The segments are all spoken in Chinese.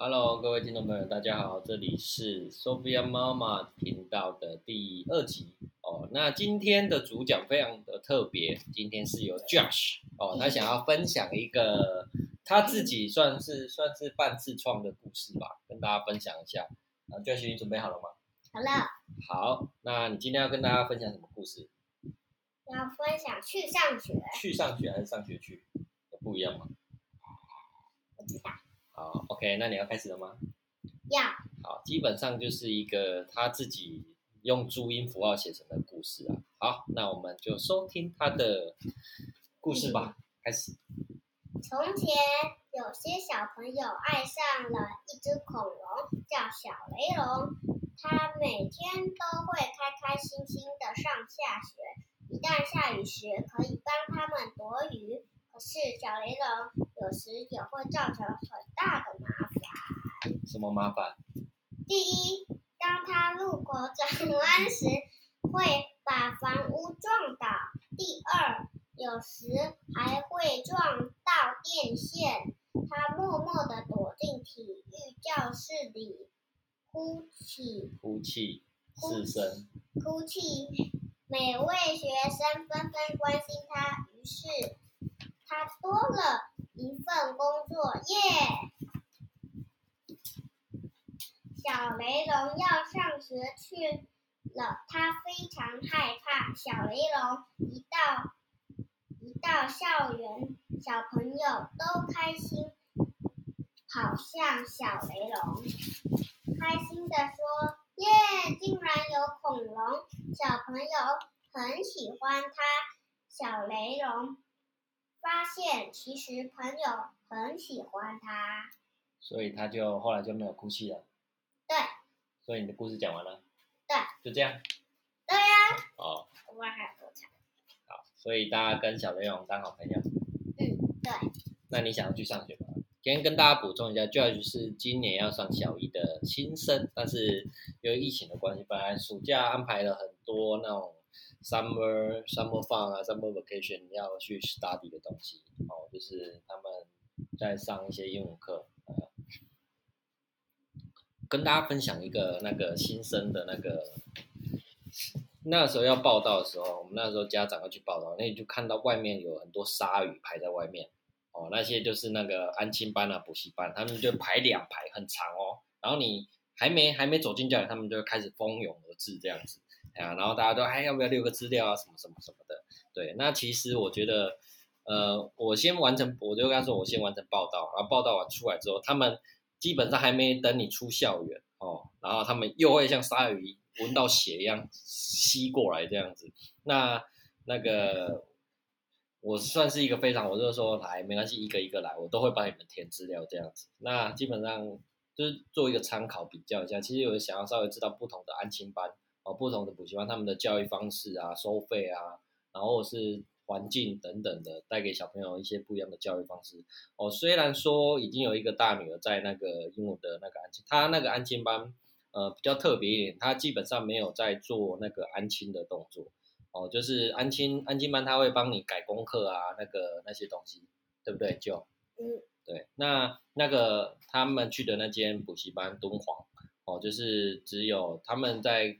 Hello，各位听众朋友，大家好，这里是 Sophia 妈妈频道的第二集哦。那今天的主讲非常的特别，今天是由 Josh 哦，他想要分享一个他自己算是算是半自创的故事吧，跟大家分享一下。啊，Josh，你准备好了吗？好了，好，那你今天要跟大家分享什么故事？要分享去上学，去上学还是上学去？有不一样吗？不知道好，OK，那你要开始了吗？要好，基本上就是一个他自己用注音符号写成的故事啊。好，那我们就收听他的故事吧。开始。从前有些小朋友爱上了一只恐龙，叫小雷龙。它每天都会开开心心的上下学，一旦下雨时可以帮他们躲雨。可是小雷龙有时也会造成。什么麻烦？第一，当他路口转弯时，会把房屋撞倒；第二，有时还会撞到电线。他默默地躲进体育教室里，哭泣，哭泣，四声。哭泣。每位学生纷纷关心他，于是他多了一份工作，耶！小雷龙要上学去了，他非常害怕。小雷龙一到一到校园，小朋友都开心，跑向小雷龙，开心的说：“耶！竟然有恐龙！”小朋友很喜欢它。小雷龙发现，其实朋友很喜欢它。所以他就后来就没有哭泣了。对所以你的故事讲完了，对就这样。对呀、哦，我们还有多长？好，所以大家跟小雷勇当好朋友。嗯，对，那你想要去上学吗？今天跟大家补充一下，Josh 是今年要上小一的新生，但是由于疫情的关系，本来暑假安排了很多那种 summer summer fun 啊，summer vacation 要去 study 的东西，哦，就是他们在上一些英文课，呃，跟大家分享一个那个新生的那个。那时候要报道的时候，我们那时候家长要去报道，那你就看到外面有很多鲨鱼排在外面，哦，那些就是那个安亲班啊、补习班，他们就排两排很长哦。然后你还没还没走进教室，他们就开始蜂拥而至这样子，哎呀，然后大家都哎要不要留个资料啊，什么什么什么的。对，那其实我觉得，呃，我先完成，我就跟他说我先完成报道，然后报道完出来之后，他们基本上还没等你出校园哦，然后他们又会像鲨鱼闻到血一样吸过来这样子。那那个我算是一个非常，我就说来没关系，一个一个来，我都会帮你们填资料这样子。那基本上就是做一个参考比较一下，其实有想要稍微知道不同的安亲班哦，不同的补习班他们的教育方式啊、收费啊，然后是环境等等的，带给小朋友一些不一样的教育方式哦。虽然说已经有一个大女儿在那个英文的那个安亲，她那个安亲班。呃，比较特别一点，她基本上没有在做那个安亲的动作，哦，就是安亲安亲班他会帮你改功课啊，那个那些东西，对不对？就嗯，对，那那个他们去的那间补习班敦煌，哦，就是只有他们在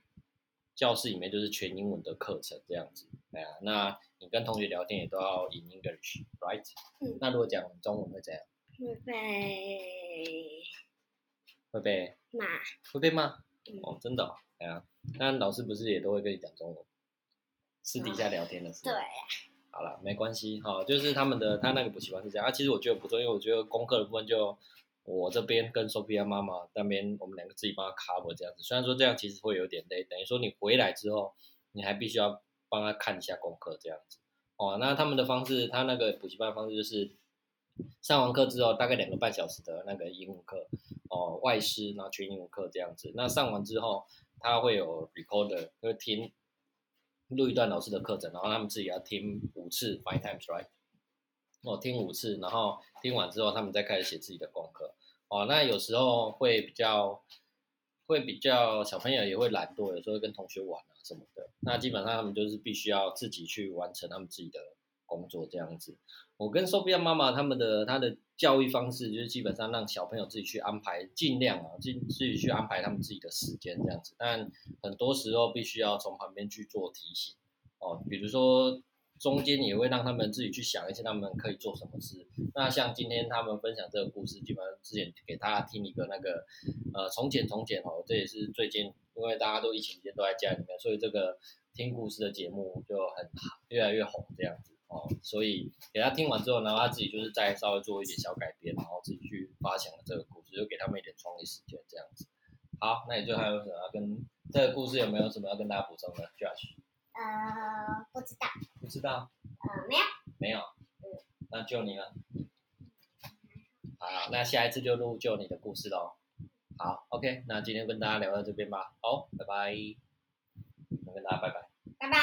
教室里面就是全英文的课程这样子，哎呀，那你跟同学聊天也都要 in English，right？嗯那如果讲中文会怎样？会被会被骂。会被骂？嗯哦，真的、哦，哎呀，那老师不是也都会跟你讲中文？私底下聊天的时候。对，好了，没关系，哈、就是他们的他那个补习班是这样啊。其实我觉得不错，因为我觉得功课的部分就我这边跟 Sophia 妈妈那边，我们两个自己帮他 cover 这样子。虽然说这样其实会有点累，等于说你回来之后，你还必须要帮他看一下功课这样子。哦，那他们的方式，他那个补习班方式就是上完课之后，大概两个半小时的那个英文课，哦，外师，然后全英文课这样子。那上完之后，他会有 recorder，会听录一段老师的课程，然后他们自己要听五次 five times right，哦，听五次，然后听完之后，他们再开始写自己的功课。哦，那有时候会比较会比较小朋友也会懒惰，有时候跟同学玩啊什么的。那基本上他们就是必须要自己去完成他们自己的工作这样子。我跟 Sophia 妈妈他们的她的教育方式就是基本上让小朋友自己去安排，尽量啊，尽自己去安排他们自己的时间这样子。但很多时候必须要从旁边去做提醒哦，比如说中间也会让他们自己去想一些他们可以做什么事。那像今天他们分享这个故事，基本上之前给大家听一个那个呃从前从前哦，这也是最近因为大家都疫情期间都在家里面，所以这个听故事的节目就很越来越红这样子。哦，所以给他听完之后，然后他自己就是再稍微做一点小改编，然后自己去发想了这个故事，就给他们一点创意时间这样子。好，那你最后还有什么要跟这个故事有没有什么要跟大家补充的，Josh？呃，不知道，不知道，呃，没有，没有。那就你了。好，那下一次就录就你的故事喽。好，OK，那今天跟大家聊到这边吧。好，拜拜。跟大家拜拜。拜拜。